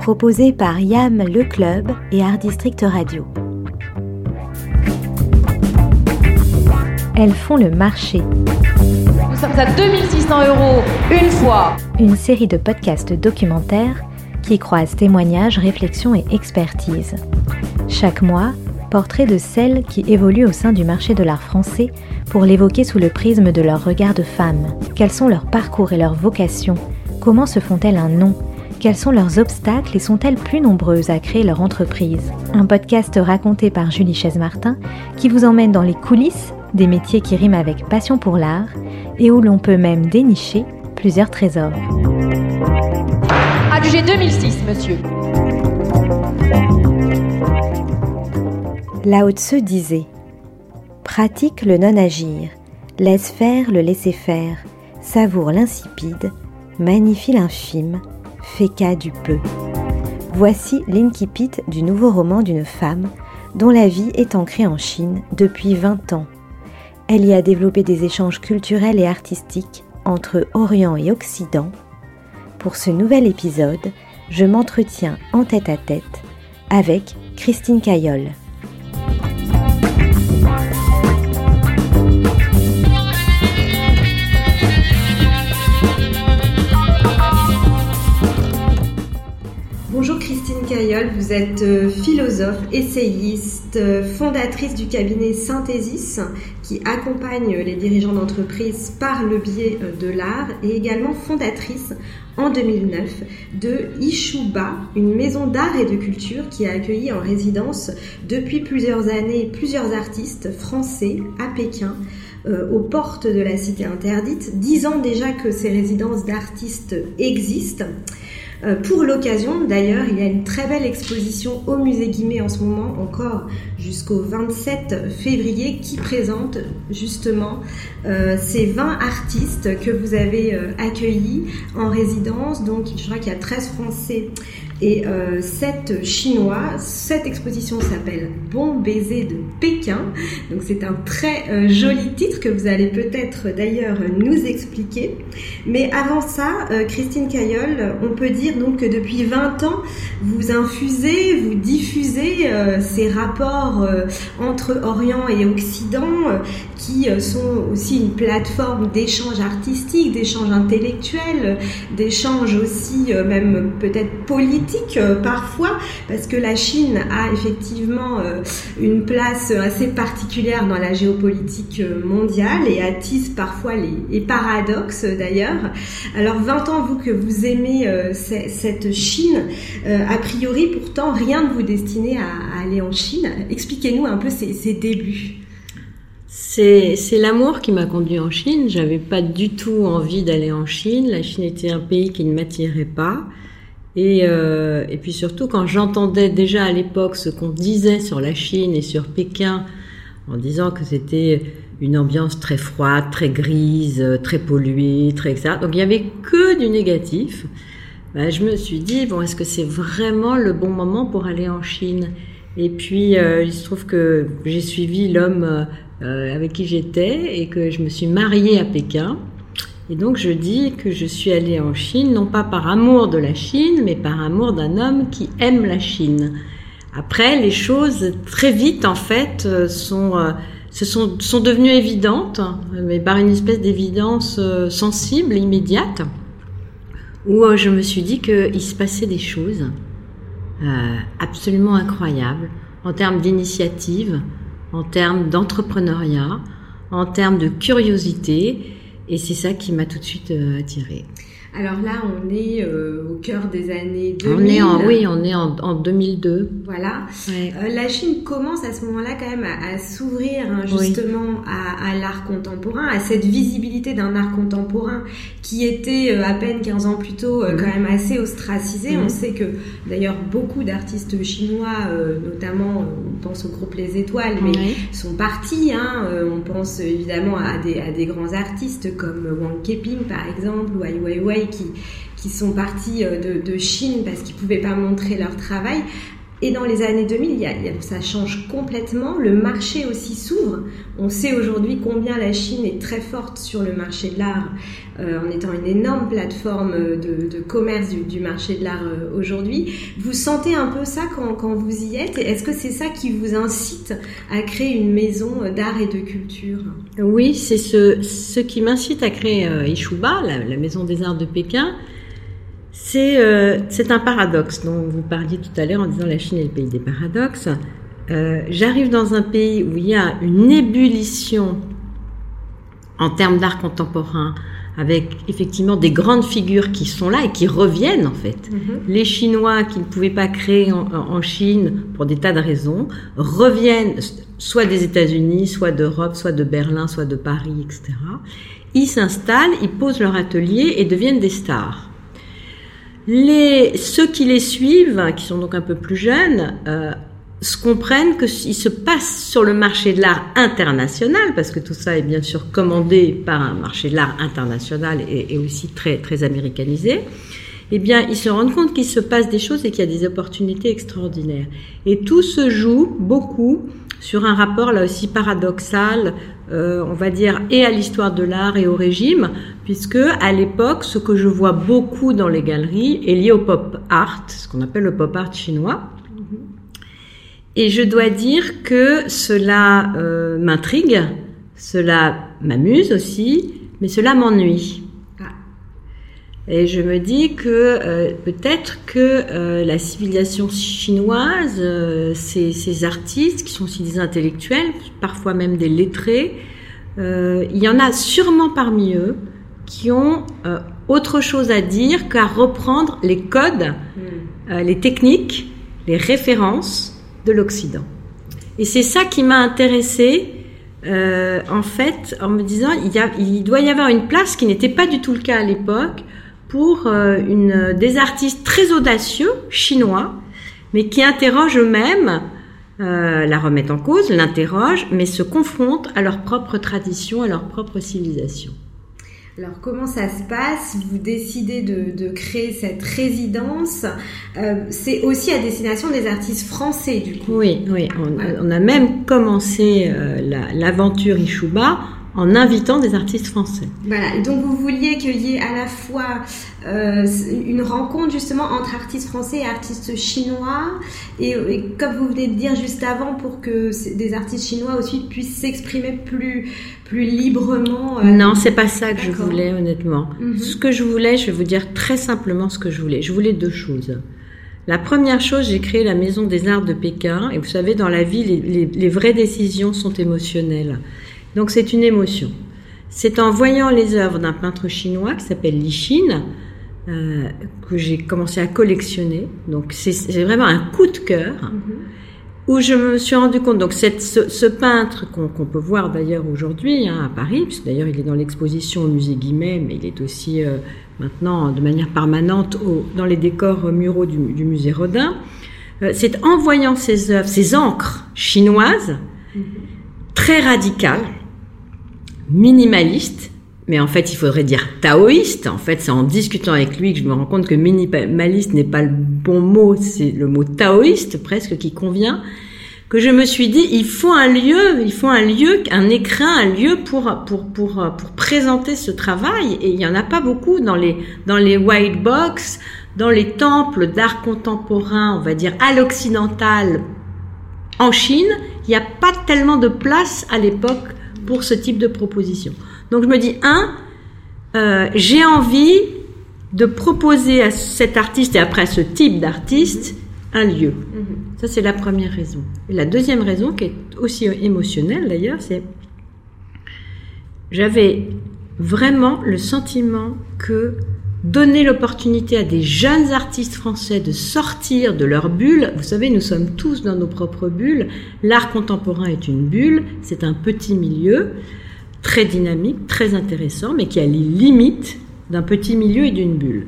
proposé par YAM Le Club et Art District Radio. Elles font le marché. Nous sommes à 2600 euros une fois. Une série de podcasts documentaires qui croisent témoignages, réflexions et expertise. Chaque mois, portrait de celles qui évoluent au sein du marché de l'art français pour l'évoquer sous le prisme de leur regard de femme. Quels sont leurs parcours et leurs vocations? Comment se font-elles un nom? Quels sont leurs obstacles et sont-elles plus nombreuses à créer leur entreprise Un podcast raconté par Julie Chaise-Martin qui vous emmène dans les coulisses des métiers qui riment avec passion pour l'art et où l'on peut même dénicher plusieurs trésors. Adjugé 2006, monsieur. Lao disait Pratique le non-agir, laisse faire le laisser-faire, savoure l'insipide, magnifie l'infime, cas du peu. Voici l'incipit du nouveau roman d'une femme dont la vie est ancrée en Chine depuis 20 ans. Elle y a développé des échanges culturels et artistiques entre Orient et Occident. Pour ce nouvel épisode, je m'entretiens en tête à tête avec Christine Cayolle. Vous êtes euh, philosophe, essayiste, euh, fondatrice du cabinet Synthesis qui accompagne les dirigeants d'entreprise par le biais euh, de l'art et également fondatrice en 2009 de Ishuba, une maison d'art et de culture qui a accueilli en résidence depuis plusieurs années plusieurs artistes français à Pékin. aux portes de la cité interdite, dix ans déjà que ces résidences d'artistes existent. Euh, pour l'occasion, d'ailleurs, il y a une très belle exposition au musée Guimet en ce moment, encore jusqu'au 27 février, qui présente justement euh, ces 20 artistes que vous avez euh, accueillis en résidence. Donc, je crois qu'il y a 13 Français et 7 Chinois. Cette exposition s'appelle Bon baiser de Pékin. Donc, c'est un très joli titre que vous allez peut-être d'ailleurs nous expliquer. Mais avant ça, Christine Cayolle, on peut dire donc que depuis 20 ans, vous infusez, vous diffusez euh, ces rapports euh, entre Orient et Occident euh, qui sont aussi une plateforme d'échange artistique, d'échange intellectuel, d'échange aussi même peut-être politique parfois, parce que la Chine a effectivement une place assez particulière dans la géopolitique mondiale et attise parfois les, paradoxes d'ailleurs. Alors 20 ans, vous que vous aimez cette Chine, euh, a priori pourtant rien ne vous destinait à, aller en Chine. Expliquez-nous un peu ces, débuts. C'est l'amour qui m'a conduit en Chine. J'avais pas du tout envie d'aller en Chine. La Chine était un pays qui ne m'attirait pas. Et, euh, et, puis surtout, quand j'entendais déjà à l'époque ce qu'on disait sur la Chine et sur Pékin, en disant que c'était une ambiance très froide, très grise, très polluée, très etc. Donc il y avait que du négatif. Bah, je me suis dit, bon, est-ce que c'est vraiment le bon moment pour aller en Chine? Et puis, euh, il se trouve que j'ai suivi l'homme euh, avec qui j'étais et que je me suis mariée à Pékin. Et donc, je dis que je suis allée en Chine, non pas par amour de la Chine, mais par amour d'un homme qui aime la Chine. Après, les choses, très vite, en fait, euh, sont... se sont, sont devenues évidentes, mais par une espèce d'évidence sensible, immédiate où euh, je me suis dit qu'il se passait des choses euh, absolument incroyables en termes d'initiative, en termes d'entrepreneuriat, en termes de curiosité, et c'est ça qui m'a tout de suite euh, attirée. Alors là, on est euh, au cœur des années 2000. On est en, oui, on est en, en 2002. Voilà. Euh, la Chine commence à ce moment-là quand même à, s'ouvrir hein, justement à, à l'art contemporain, à cette visibilité d'un art contemporain qui était euh, à peine 15 ans plus tôt quand même assez ostracisé. On sait que d'ailleurs beaucoup d'artistes chinois, notamment on pense au groupe Les Étoiles, mais sont partis. Hein, on pense évidemment à des, à des grands artistes comme Wang Keping par exemple ou Ai Weiwei qui, sont partis euh, de, Chine parce qu'ils ne pouvaient pas montrer leur travail. Et dans les années 2000, il y a, ça change complètement. Le marché aussi s'ouvre. On sait aujourd'hui combien la Chine est très forte sur le marché de l'art, euh, en étant une énorme plateforme de, commerce du, marché de l'art euh, aujourd'hui. Vous sentez un peu ça quand, vous y êtes? Est-ce que c'est ça qui vous incite à créer une maison d'art et de culture? Oui, c'est ce, qui m'incite à créer euh, Ishuba, la maison des arts de Pékin. Euh, c'est un paradoxe dont vous parliez tout à l'heure en disant la Chine est le pays des paradoxes. Euh, j'arrive dans un pays où il y a une ébullition en termes d'art contemporain, avec effectivement des grandes figures qui sont là et qui reviennent en fait. Mm-hmm. Les Chinois qui ne pouvaient pas créer en, Chine pour des tas de raisons reviennent soit des États-Unis, soit d'Europe, soit de Berlin, soit de Paris, etc. Ils s'installent, ils posent leur atelier et deviennent des stars. Les, ceux qui les suivent, qui sont donc un peu plus jeunes, euh, se comprennent qu'il se passe sur le marché de l'art international, parce que tout ça est bien sûr commandé par un marché de l'art international et, aussi très, très américanisé, eh bien, ils se rendent compte qu'il se passe des choses et qu'il y a des opportunités extraordinaires. Et tout se joue beaucoup sur un rapport là aussi paradoxal, euh, on va dire, et à l'histoire de l'art et au régime, puisque à l'époque, ce que je vois beaucoup dans les galeries est lié au pop art, ce qu'on appelle le pop art chinois. Et je dois dire que cela euh, m'intrigue, cela m'amuse aussi, mais cela m'ennuie. Et je me dis que euh, peut-être que euh, la civilisation chinoise, ces, ces, artistes qui sont aussi des intellectuels, parfois même des lettrés, il y en a sûrement parmi eux qui ont autre chose à dire qu'à reprendre les codes, hmm. les techniques, les références de l'Occident. Et c'est ça qui m'a intéressée. en fait, en me disant, il, y a, il doit y avoir une place qui n'était pas du tout le cas à l'époque, pour euh, une, des artistes très audacieux chinois, mais qui interrogent eux-mêmes, euh, la remettent en cause, l'interrogent, mais se confrontent à leur propre tradition, à leur propre civilisation. Alors comment ça se passe? Vous décidez de, de créer cette résidence. Euh, c'est aussi à destination des artistes français du coup. Oui, oui. On, on a même commencé euh, l'aventure Ishuba en invitant des artistes français. Voilà, donc vous vouliez qu'il y ait à la fois euh, une rencontre justement entre artistes français et artistes chinois, et, comme vous venez de dire juste avant, pour que des artistes chinois aussi puissent s'exprimer plus, plus librement. Euh... Non, c'est pas ça que je voulais honnêtement. Mhm. Ce que je voulais, je vais vous dire très simplement ce que je voulais. Je voulais deux choses. La première chose, j'ai créé la Maison des Arts de Pékin, et vous savez, dans la vie, les, les, les vraies décisions sont émotionnelles. Donc c'est une émotion. C'est en voyant les œuvres d'un peintre chinois qui s'appelle Li Xin euh, que j'ai commencé à collectionner. Donc c'est vraiment un coup de cœur mm-hmm. où je me suis rendu compte. Donc cette, ce, peintre qu'on peut voir d'ailleurs aujourd'hui hein, à Paris, puisque d'ailleurs il est dans l'exposition au musée Guimet, mais il est aussi euh, maintenant de manière permanente au, dans les décors muraux du, du musée Rodin. Euh, c'est en voyant ces œuvres, ces encres chinoises, mm-hmm. très radicales, minimaliste, mais en fait il faudrait dire taoïste. En fait, c'est en discutant avec lui que je me rends compte que minimaliste n'est pas le bon mot, c'est le mot taoïste presque qui convient. Que je me suis dit, il faut un lieu, il faut un lieu, un écrin, un lieu pour pour pour pour présenter ce travail. Et il y en a pas beaucoup dans les dans les white box, dans les temples d'art contemporain, on va dire à l'occidental. En Chine, il n'y a pas tellement de place à l'époque pour ce type de proposition. Donc je me dis, un, euh, j'ai envie de proposer à cet artiste et après à ce type d'artiste un lieu. Mhm. Ça, c'est la première raison. Et la deuxième raison, qui est aussi émotionnelle d'ailleurs, c'est j'avais vraiment le sentiment que donner l'opportunité à des jeunes artistes français de sortir de leur bulle. Vous savez, nous sommes tous dans nos propres bulles. L'art contemporain est une bulle, c'est un petit milieu très dynamique, très intéressant, mais qui a les limites d'un petit milieu et d'une bulle.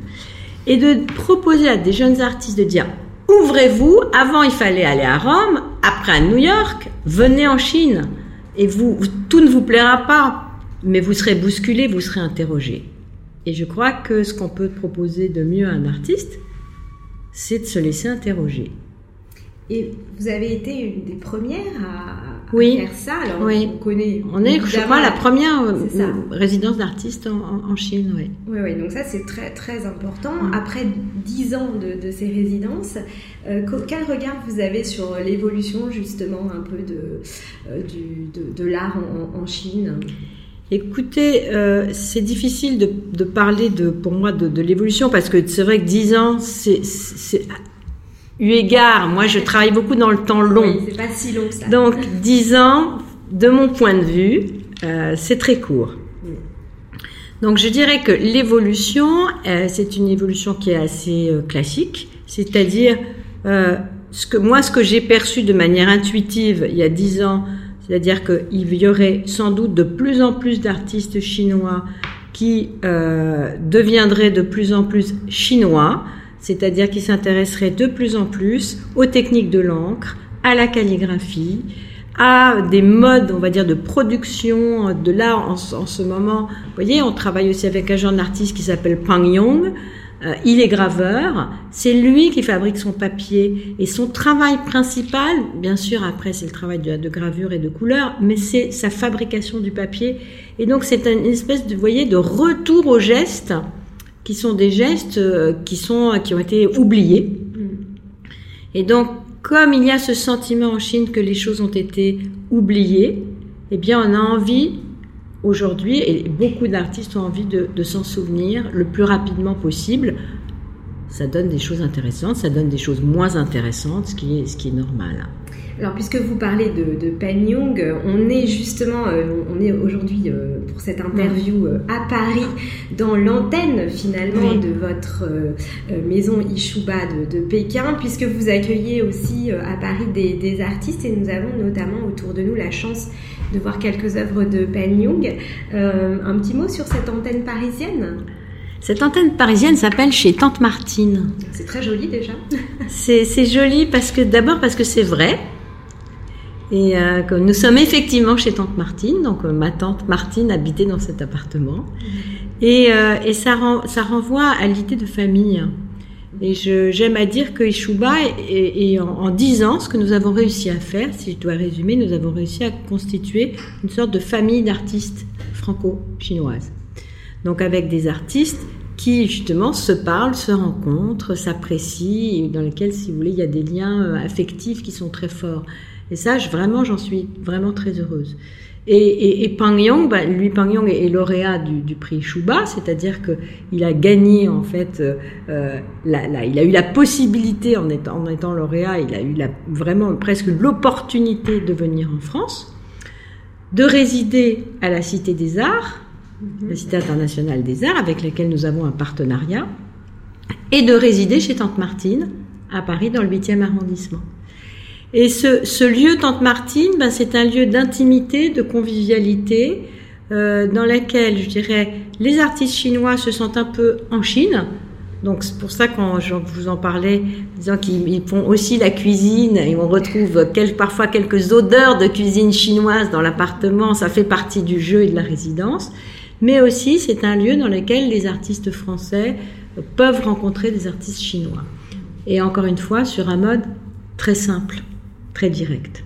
Et de proposer à des jeunes artistes de dire ouvrez-vous, avant il fallait aller à Rome, après à New York, venez en Chine. Et vous, tout ne vous plaira pas, mais vous serez bousculé, vous serez interrogé. Et je crois que ce qu'on peut proposer de mieux à un artiste, c'est de se laisser interroger. Et vous avez été une des premières à, Oui. faire ça. Alors, Oui. on connaît. On est, je crois, la première euh, résidence d'artiste en, Chine, oui. Oui, oui, donc ça c'est très très important. Mm. Après dix ans de, de ces résidences, euh, quel regard vous avez sur l'évolution justement un peu de, euh, du, de, de l'art en, en Chine? Écoutez, euh, c'est difficile de, de parler de, pour moi de, de l'évolution parce que c'est vrai que 10 ans, c'est, eu égard, moi je travaille beaucoup dans le temps long. Oui, c'est pas si long que ça. Donc 10 ans, de mon point de vue, euh, c'est très court. Donc je dirais que l'évolution, euh, c'est une évolution qui est assez euh, classique, c'est-à-dire ce que moi, ce que j'ai perçu de manière intuitive il y a 10 ans, c'est-à-dire qu'il y aurait sans doute de plus en plus d'artistes chinois qui euh, deviendraient de plus en plus chinois, c'est-à-dire qui s'intéresseraient de plus en plus aux techniques de l'encre, à la calligraphie, à des modes, on va dire, de production de l'art en, ce- en ce moment. Vous voyez, on travaille aussi avec un jeune artiste qui s'appelle Pang Yong. Euh, il est graveur. C'est lui qui fabrique son papier. Et son travail principal, bien sûr, après, c'est le travail de, de gravure et de couleur, mais c'est sa fabrication du papier. Et donc, c'est une espèce de, vous voyez, de retour aux gestes, qui sont des gestes euh, qui sont, qui ont été oubliés. Et donc, comme il y a ce sentiment en Chine que les choses ont été oubliées, eh bien, on a envie aujourd'hui, et beaucoup d'artistes ont envie de, s'en souvenir le plus rapidement possible. Ça donne des choses intéressantes, ça donne des choses moins intéressantes, ce qui est, ce qui est normal. Alors, puisque vous parlez de, de Pen Young, euh, on est justement, euh, on est aujourd'hui euh, pour cette interview à Paris, dans l'antenne finalement Oui. de votre maison Ishuba de, de Pékin, puisque vous accueillez aussi à Paris des, des artistes et nous avons notamment autour de nous la chance de voir quelques œuvres de Pen Young. Euh, un petit mot sur cette antenne parisienne? Cette antenne parisienne s'appelle chez Tante Martine. C'est très joli déjà. C'est c'est joli parce que d'abord parce que c'est vrai. Et euh, que nous sommes effectivement chez Tante Martine, donc euh, ma tante Martine habitait dans cet appartement. Et, euh, et ça, ren- ça renvoie à l'idée de famille. Et j'aime à dire que Ishuba, et, en, en 10 ans, ce que nous avons réussi à faire, si je dois résumer, nous avons réussi à constituer une sorte de famille d'artistes franco-chinoises. Donc avec des artistes qui justement se parlent, se rencontrent, s'apprécient, dans lesquels, si vous voulez, il y a des liens euh, affectifs qui sont très forts. Et ça, je, vraiment, j'en suis vraiment très heureuse. Et, et, et Pang Yong, bah, lui, Pang Yong est, est lauréat du, du prix Shuba, c'est-à-dire que il a gagné en fait, euh, la, la- il a eu la possibilité en étant, en étant lauréat, il a eu la, vraiment presque l'opportunité de venir en France, de résider à la Cité des Arts, la Cité internationale des arts, avec laquelle nous avons un partenariat, et de résider chez Tante Martine, à Paris, dans le 8e arrondissement. Et ce, ce lieu, Tante Martine, ben, c'est un lieu d'intimité, de convivialité, euh, dans lequel, je dirais, les artistes chinois se sentent un peu en Chine. Donc c'est pour ça quand je vous en parlais, disant qu'ils ils font aussi la cuisine, et on retrouve quel- parfois quelques odeurs de cuisine chinoise dans l'appartement, ça fait partie du jeu et de la résidence. Mais aussi, c'est un lieu dans lequel les artistes français peuvent rencontrer des artistes chinois. Et encore une fois, sur un mode très simple, très direct.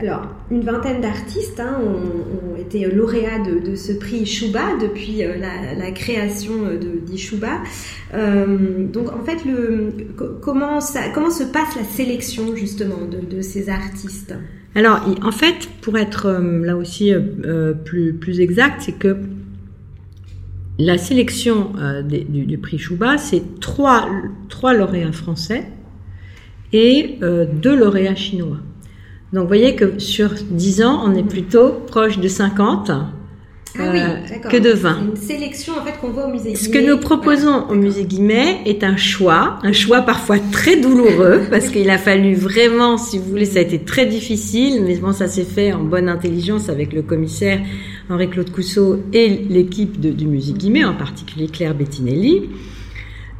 Alors, une vingtaine d'artistes hein, ont, ont été lauréats de, de ce prix Shuba depuis euh, la, la création euh, d'Ishuba. Euh, donc, en fait, le, comment, ça, comment se passe la sélection justement de, de ces artistes? Alors, en fait, pour être euh, là aussi euh, plus, plus exact, c'est que la sélection euh, du, du prix Chouba, c'est trois, trois lauréats français et euh, deux lauréats chinois. Donc, vous voyez que sur 10 ans, on est plutôt proche de 50 Ah oui, euh, d'accord. que de 20. C'est une sélection en fait qu'on voit au musée. Ce que Guimet. nous proposons Voilà, au musée Guimet est un choix, un choix parfois très douloureux, parce qu'il a fallu vraiment, si vous voulez, ça a été très difficile, mais bon, ça s'est fait en bonne intelligence avec le commissaire Henri-Claude Cousseau et l'équipe du musée Guimet, en particulier Claire Bettinelli.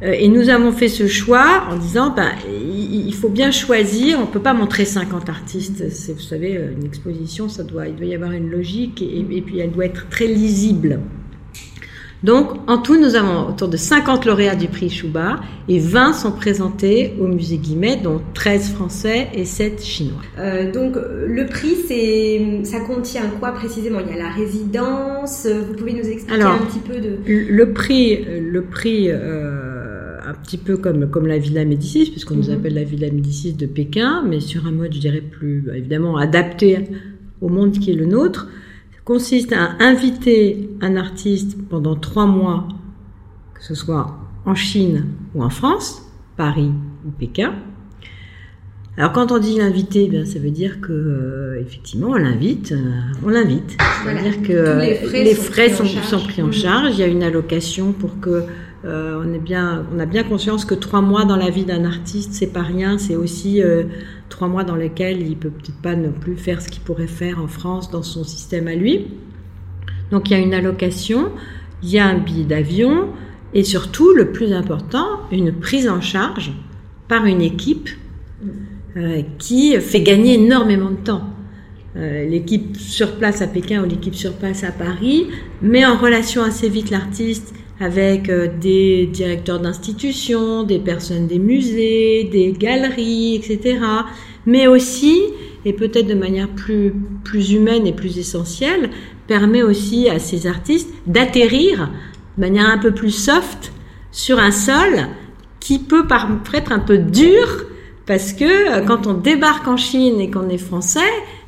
Euh, Et nous avons fait ce choix en disant, ben, il faut bien choisir. On peut pas montrer 50 artistes. C'est, vous savez, euh, une exposition, ça doit, il doit y avoir une logique et, et puis elle doit être très lisible. Donc, en tout, nous avons autour de 50 lauréats du prix Chouba et 20 sont présentés au musée Guimet, dont 13 français et 7 chinois. Euh, donc, le prix, c'est, ça contient quoi précisément? Il y a la résidence. Vous pouvez nous expliquer un petit peu de. Le prix, le prix. Euh, petit peu comme, comme la Villa Médicis, puisqu'on nous mhm. appelle la Villa Médicis de Pékin, mais sur un mode, je dirais, plus évidemment adapté au monde qui est le nôtre consiste à inviter un artiste pendant trois mois, que ce soit en Chine ou en France, Paris ou Pékin. Alors quand on dit l'inviter, bien ça veut dire que euh, effectivement on l'invite, euh, on l'invite. C'est-à-dire que les frais, sont, pris en charge. Il y a une allocation pour que euh, on, a bien conscience que trois mois dans la vie d'un artiste, c'est pas rien. C'est aussi trois mois dans lesquels il peut peut-être pas ne plus faire ce qu'il pourrait faire en France dans son système à lui. Donc il y a une allocation, il y a un billet d'avion et surtout, le plus important, une prise en charge par une équipe euh, qui fait gagner énormément de temps. Euh, l'équipe sur place à Pékin ou l'équipe sur place à Paris met en relation assez vite l'artiste avec euh, des directeurs d'institutions, des personnes des musées, des galeries, etc. Mais aussi, et peut-être de manière plus, plus humaine et plus essentielle, permet aussi à ces artistes d'atterrir de manière un peu plus soft sur un sol qui peut paraître un peu dur parce que euh, quand on débarque en Chine et qu'on est français,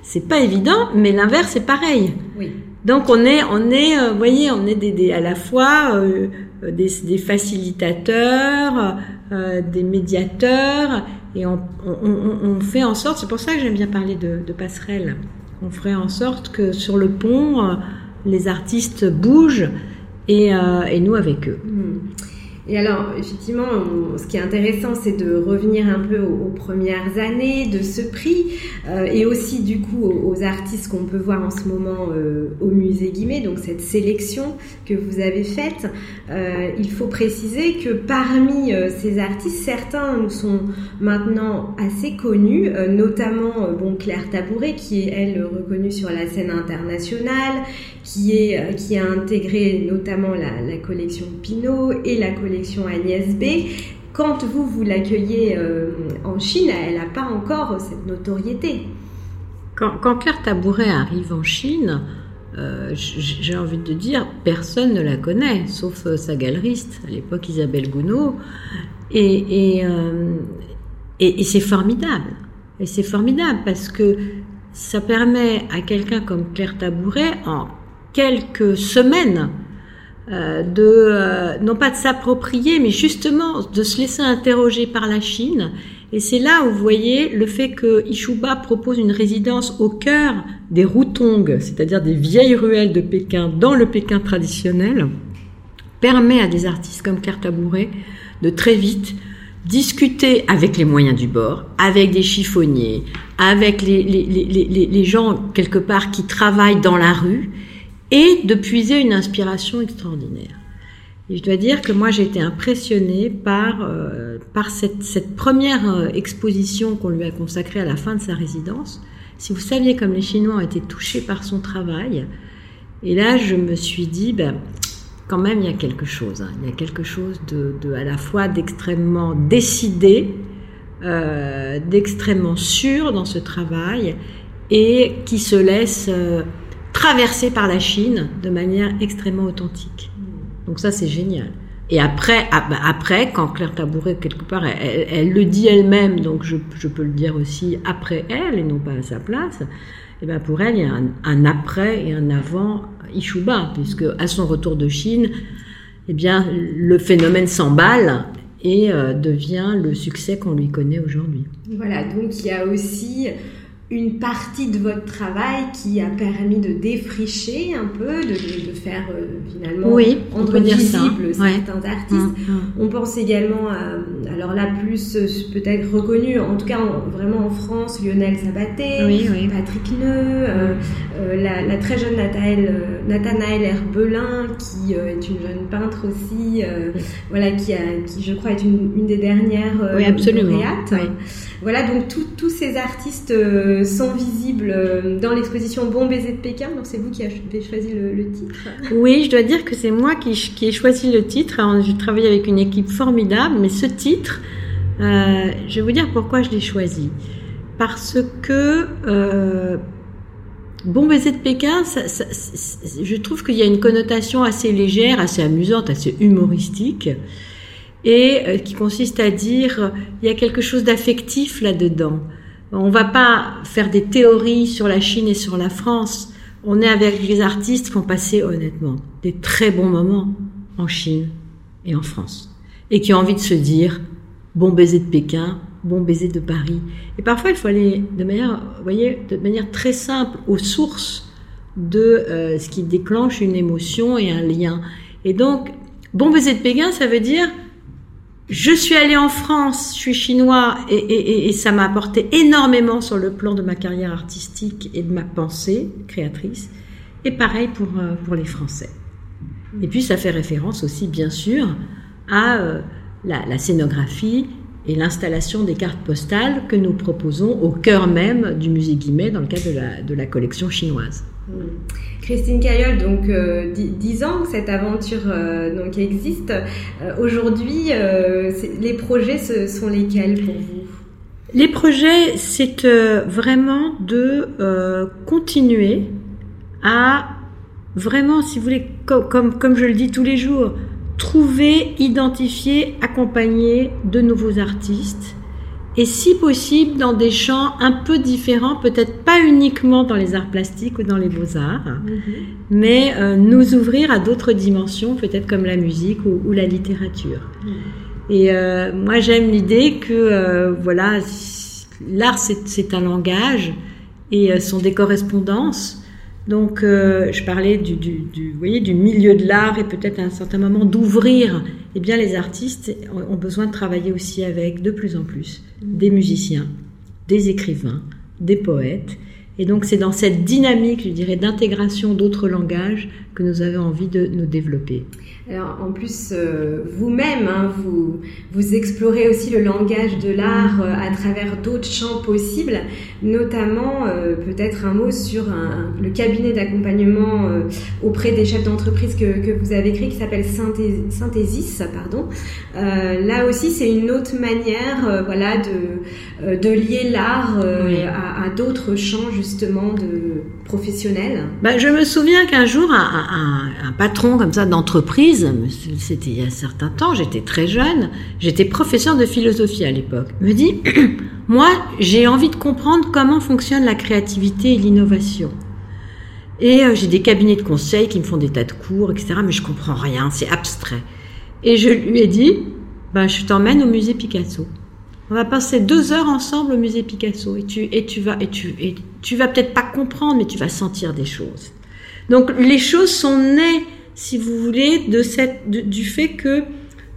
c'est pas évident, mais l'inverse est pareil. Oui. Donc on est, on est, euh, vous voyez, on est des, à la fois euh, des, des, facilitateurs, euh, des médiateurs, et on, on, on, fait en sorte. C'est pour ça que j'aime bien parler de, de passerelle. On ferait en sorte que sur le pont, les artistes bougent et, et nous avec eux. Hmm. Et alors, effectivement, ce qui est intéressant, c'est de revenir un peu aux, premières années de ce prix euh, et aussi, du coup, aux, artistes qu'on peut voir en ce moment euh, au musée Guimet, donc cette sélection que vous avez faite. Euh, il faut préciser que parmi ces artistes, certains nous sont maintenant assez connus, notamment bon, Claire Tabouret, qui est, elle, reconnue sur la scène internationale, qui, est, qui a intégré notamment la, collection Pinot et la collection Agnès B. Quand vous, vous l'accueillez euh, en Chine, elle n'a pas encore cette notoriété. Quand, Claire Tabouret arrive en Chine, euh, j'ai envie de dire, personne ne la connaît, sauf euh, sa galeriste, à l'époque Isabelle Gounod. Et, c'est formidable. Et c'est formidable parce que ça permet à quelqu'un comme Claire Tabouret, quelques semaines, euh, de euh, non pas de s'approprier, mais justement de se laisser interroger par la Chine. Et c'est là où vous voyez le fait que Ishuba propose une résidence au cœur des routongs, c'est-à-dire des vieilles ruelles de Pékin, dans le Pékin traditionnel, permet à des artistes comme Claire de très vite discuter avec les moyens du bord, avec des chiffonniers, avec les, les, les, les gens quelque part qui travaillent dans la rue et de puiser une inspiration extraordinaire. Et je dois dire que moi j'ai été impressionnée par, euh, par cette, cette, première euh, exposition qu'on lui a consacrée à la fin de sa résidence. Si vous saviez comme les Chinois ont été touchés par son travail, et là je me suis dit, ben, quand même il y a quelque chose. Hein. Il y a quelque chose de, de à la fois d'extrêmement décidé, euh, d'extrêmement sûr dans ce travail, et qui se laisse... traversé par la Chine de manière extrêmement authentique. Donc ça, c'est génial. Et après, ah, bah, après, quand Claire Tabouret, quelque part, elle, le dit elle-même, donc je, peux le dire aussi après elle et non pas à sa place, et eh ben pour elle, il y a un, après et un avant Ishuba, puisque à son retour de Chine, eh bien, le phénomène s'emballe et euh, devient le succès qu'on lui connaît aujourd'hui. Voilà, donc il y a aussi une partie de votre travail qui a permis de défricher un peu, de, de faire euh, finalement oui, rendre visible certains artistes. Mm, mm. On pense également à, alors là plus euh, peut-être reconnu, en tout cas vraiment en France, Lionel Sabaté, Patrick Neu, euh, la, la, très jeune Nathanaël, Herbelin qui est une jeune peintre aussi, voilà qui, a, qui je crois est une, une des dernières oui, absolument. Voilà, donc tous ces artistes sont visibles dans l'exposition Bon baiser de Pékin. Donc c'est vous qui avez choisi le, titre. Oui, je dois dire que c'est moi qui, qui ai choisi le titre. J'ai travaillé avec une équipe formidable, mais ce titre, je vais vous dire pourquoi je l'ai choisi. Parce que Bon baiser de Pékin, je trouve qu'il y a une connotation assez légère, assez amusante, assez humoristique, et euh, qui consiste à dire il y a quelque chose d'affectif là-dedans. On va pas faire des théories sur la Chine et sur la France. On est avec des artistes qui ont passé honnêtement des très bons moments en Chine et en France, et qui ont envie de se dire bon baiser de Pékin, bon baiser de Paris. Et parfois, il faut aller de manière, voyez, de manière très simple aux sources de euh, ce qui déclenche une émotion et un lien. Et donc, bon baiser de Pékin, ça veut dire je suis allé en France, je suis chinois et, ça m'a apporté énormément sur le plan de ma carrière artistique et de ma pensée créatrice. Et pareil pour, euh, pour les Français. Et puis ça fait référence aussi, bien sûr, à euh, la, la scénographie et l'installation des cartes postales que nous proposons au cœur même du musée Guimet dans le cadre de la, de la collection chinoise. Christine Caillol, donc euh, dix ans que cette aventure euh, donc existe. Euh, aujourd'hui, les projets ce sont lesquels pour vous? Les projets, c'est vraiment de continuer à vraiment, si vous voulez, comme, comme je le dis tous les jours, trouver, identifier, accompagner de nouveaux artistes et si possible dans des champs un peu différents, peut-être pas uniquement dans les arts plastiques ou dans les beaux-arts, mhm. mais euh, nous ouvrir à d'autres dimensions, peut-être comme la musique ou, la littérature. Mhm. Et euh, moi j'aime l'idée que euh, voilà, l'art c'est un langage et sont des correspondances donc, euh, je parlais du, du, vous voyez, du milieu de l'art et peut-être à un certain moment d'ouvrir. Eh bien, les artistes ont besoin de travailler aussi avec, de plus en plus, des musiciens, des écrivains, des poètes. Et donc, c'est dans cette dynamique, je dirais, d'intégration d'autres langages que nous avons envie de nous développer. Alors, en plus, euh, vous-même, hein, vous, vous explorez aussi le langage de l'art euh, à travers d'autres champs possibles, notamment euh, peut-être un mot sur le cabinet d'accompagnement auprès des chefs d'entreprise que, que, vous avez créé qui s'appelle Synthesis. Pardon. là aussi, c'est une autre manière voilà, de, de lier l'art à, à d'autres champs justement de professionnels. Bah, je me souviens qu'un jour, un, un, patron comme ça d'entreprise c'était il y a un certain temps, j'étais très jeune, j'étais professeur de philosophie à l'époque, me dit, moi j'ai envie de comprendre comment fonctionne la créativité et l'innovation. Et euh, j'ai des cabinets de conseil qui me font des tas de cours, etc. Mais je comprends rien, c'est abstrait. Et je lui ai dit, ben, je t'emmène au musée Picasso. On va passer deux heures ensemble au musée Picasso et tu, et tu vas, et tu, et tu vas peut-être pas comprendre, mais tu vas sentir des choses. Donc les choses sont nées si vous voulez, de cette, du fait que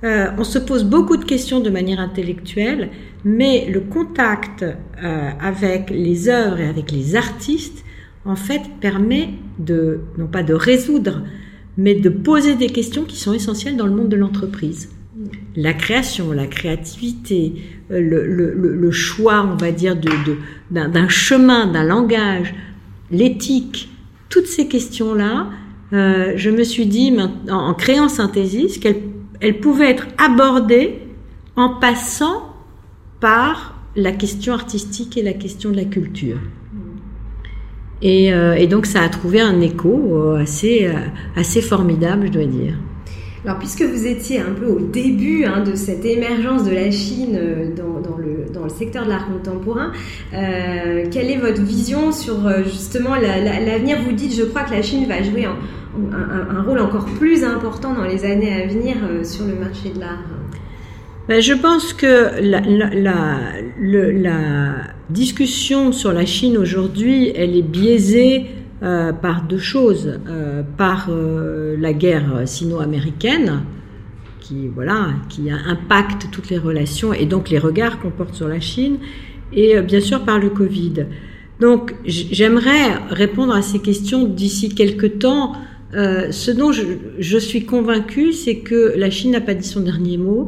euh, on se pose beaucoup de questions de manière intellectuelle, mais le contact euh, avec les œuvres et avec les artistes, en fait, permet de, non pas de résoudre, mais de poser des questions qui sont essentielles dans le monde de l'entreprise. La création, la créativité, euh, le, le, le, choix, on va dire, d'un de, d'un chemin, d'un langage, l'éthique, toutes ces questions-là, euh, je me suis dit, en créant Synthesis, qu'elle elle pouvait être abordée en passant par la question artistique et la question de la culture. Et, euh, et donc ça a trouvé un écho euh, assez, assez formidable, je dois dire. Alors, puisque vous étiez un peu au début hein, de cette émergence de la Chine dans, dans, le, secteur de l'art contemporain, euh, quelle est votre vision sur justement l'avenir? Vous dites, je crois que la Chine va jouer un, rôle encore plus important dans les années à venir euh, sur le marché de l'art. Ben, Je pense que la, la, discussion sur la Chine aujourd'hui, elle est biaisée euh, par deux choses. Euh, par la guerre sino-américaine, qui, voilà, qui impacte toutes les relations et donc les regards qu'on porte sur la Chine, et bien sûr par le Covid. Donc j'aimerais répondre à ces questions d'ici quelques temps euh, ce dont je, je suis convaincue, c'est que la Chine n'a pas dit son dernier mot.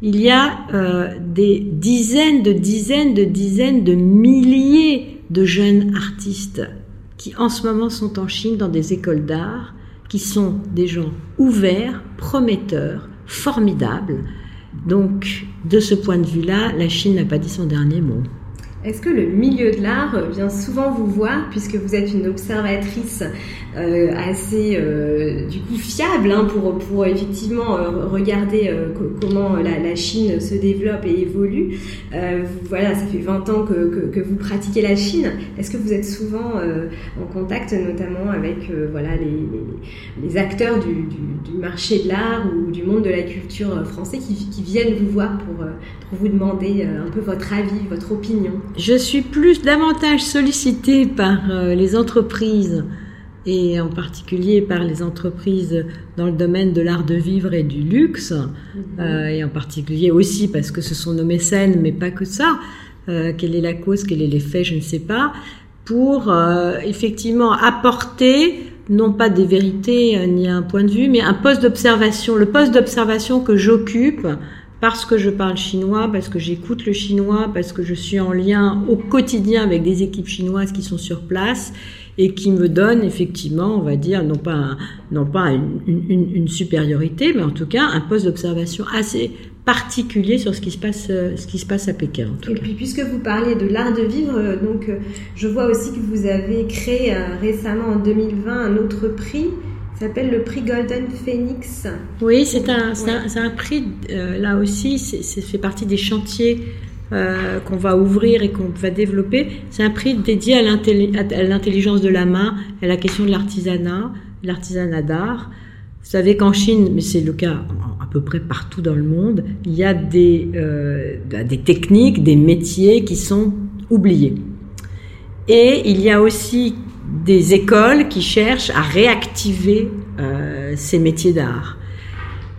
il y a euh, des dizaines de dizaines de dizaines de milliers de jeunes artistes qui en ce moment sont en Chine dans des écoles d'art, qui sont des gens ouverts, prometteurs, formidables. Donc, de ce point de vue-là, la Chine n'a pas dit son dernier mot. Est-ce que le milieu de l'art vient souvent vous voir, puisque vous êtes une observatrice euh, assez euh, fiable hein, pour, pour effectivement euh, regarder comment la, Chine se développe et évolue Voilà, ça fait 20 ans que, vous pratiquez la Chine. Est-ce que vous êtes souvent en contact notamment avec voilà, les, acteurs du, marché de l'art ou du monde de la culture français qui, viennent vous voir pour vous demander un peu votre avis, votre opinion? Je suis plus davantage sollicitée par euh, les entreprises et en particulier par les entreprises dans le domaine de l'art de vivre et du luxe, mhm. euh, et en particulier aussi parce que ce sont nos mécènes, mais pas que ça. Euh, quelle est la cause, quel est l'effet, je ne sais pas, pour effectivement apporter non pas des vérités ni un point de vue, mais un poste d'observation. Le poste d'observation que j'occupe parce que je parle chinois, parce que j'écoute le chinois, parce que je suis en lien au quotidien avec des équipes chinoises qui sont sur place et qui me donnent effectivement, on va dire, non pas, non pas une, supériorité, mais en tout cas un poste d'observation assez particulier sur ce qui se passe, ce qui se passe à Pékin. et puis, puisque vous parlez de l'art de vivre, donc je vois aussi que vous avez créé euh, récemment en 2020 un autre prix s'appelle le prix Golden Phoenix. Oui, c'est un, un, un, prix, euh, là aussi, c'est fait partie des chantiers euh, qu'on va ouvrir et qu'on va développer. C'est un prix dédié à l'intelligence de la main, à la question de l'artisanat, l'artisanat d'art. Vous savez qu'en Chine, mais c'est le cas à peu près partout dans le monde, il y a des, euh, des techniques, des métiers qui sont oubliés. Et il y a aussi des écoles qui cherchent à réactiver euh, ces métiers d'art.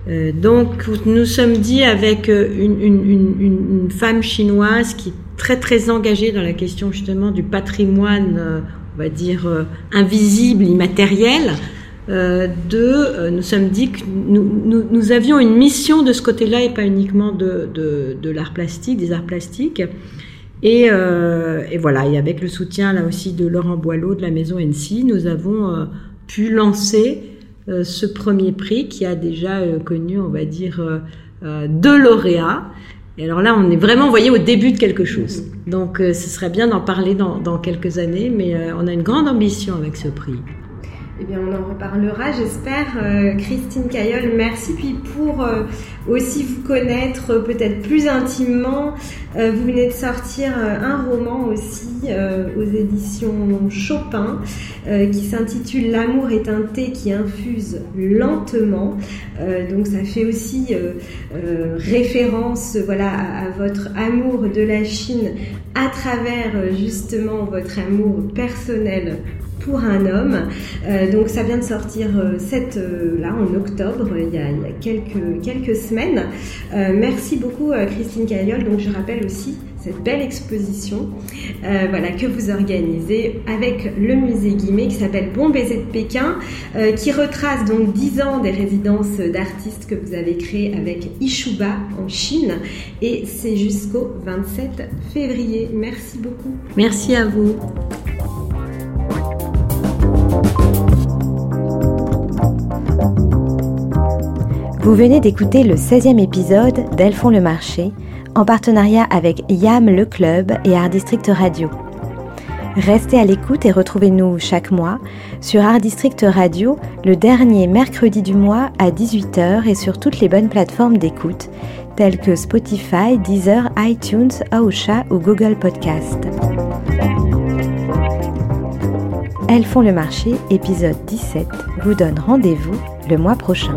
Euh, donc nous sommes dit avec euh, une, femme chinoise qui est très très engagée dans la question justement du patrimoine, on va dire invisible, immatériel, de, nous sommes dit que nous, nous, nous, avions une mission de ce côté-là et pas uniquement de, de l'art plastique, des arts plastiques. Et, euh, et, voilà, et avec le soutien là aussi de Laurent Boileau de la maison NC, nous avons euh, pu lancer euh, ce premier prix qui a déjà euh, connu, on va dire, deux lauréats. Et alors là, on est vraiment, vous voyez, au début de quelque chose. Donc, ce serait bien d'en parler dans, quelques années, mais on a une grande ambition avec ce prix. Eh bien, on en reparlera, j'espère. Euh, Christine Caillol, merci. Puis pour euh, aussi vous connaître euh, peut-être plus intimement, vous venez de sortir un roman aussi aux éditions Chopin qui s'intitule L'amour est un thé qui infuse lentement. donc ça fait aussi référence voilà, à, votre amour de la Chine à travers justement votre amour personnel pour un homme. Euh, donc ça vient de sortir euh, cette, euh, là en octobre, il y a, quelques, quelques semaines. merci beaucoup Christine Cagliol. Donc je rappelle aussi cette belle exposition voilà, que vous organisez avec le musée Guimet qui s'appelle Bon baiser de Pékin, qui retrace donc 10 ans des résidences d'artistes que vous avez créées avec Ishuba en Chine et c'est jusqu'au 27 février. Merci beaucoup. Merci à vous. Vous venez d'écouter le 16e épisode d'Elles font le marché en partenariat avec YAM le club et Art District Radio. Restez à l'écoute et retrouvez-nous chaque mois sur Art District Radio le dernier mercredi du mois à 18h et sur toutes les bonnes plateformes d'écoute telles que Spotify, Deezer, iTunes, Aosha ou Google Podcast. Elles font le marché, épisode 17, vous donne rendez-vous le mois prochain.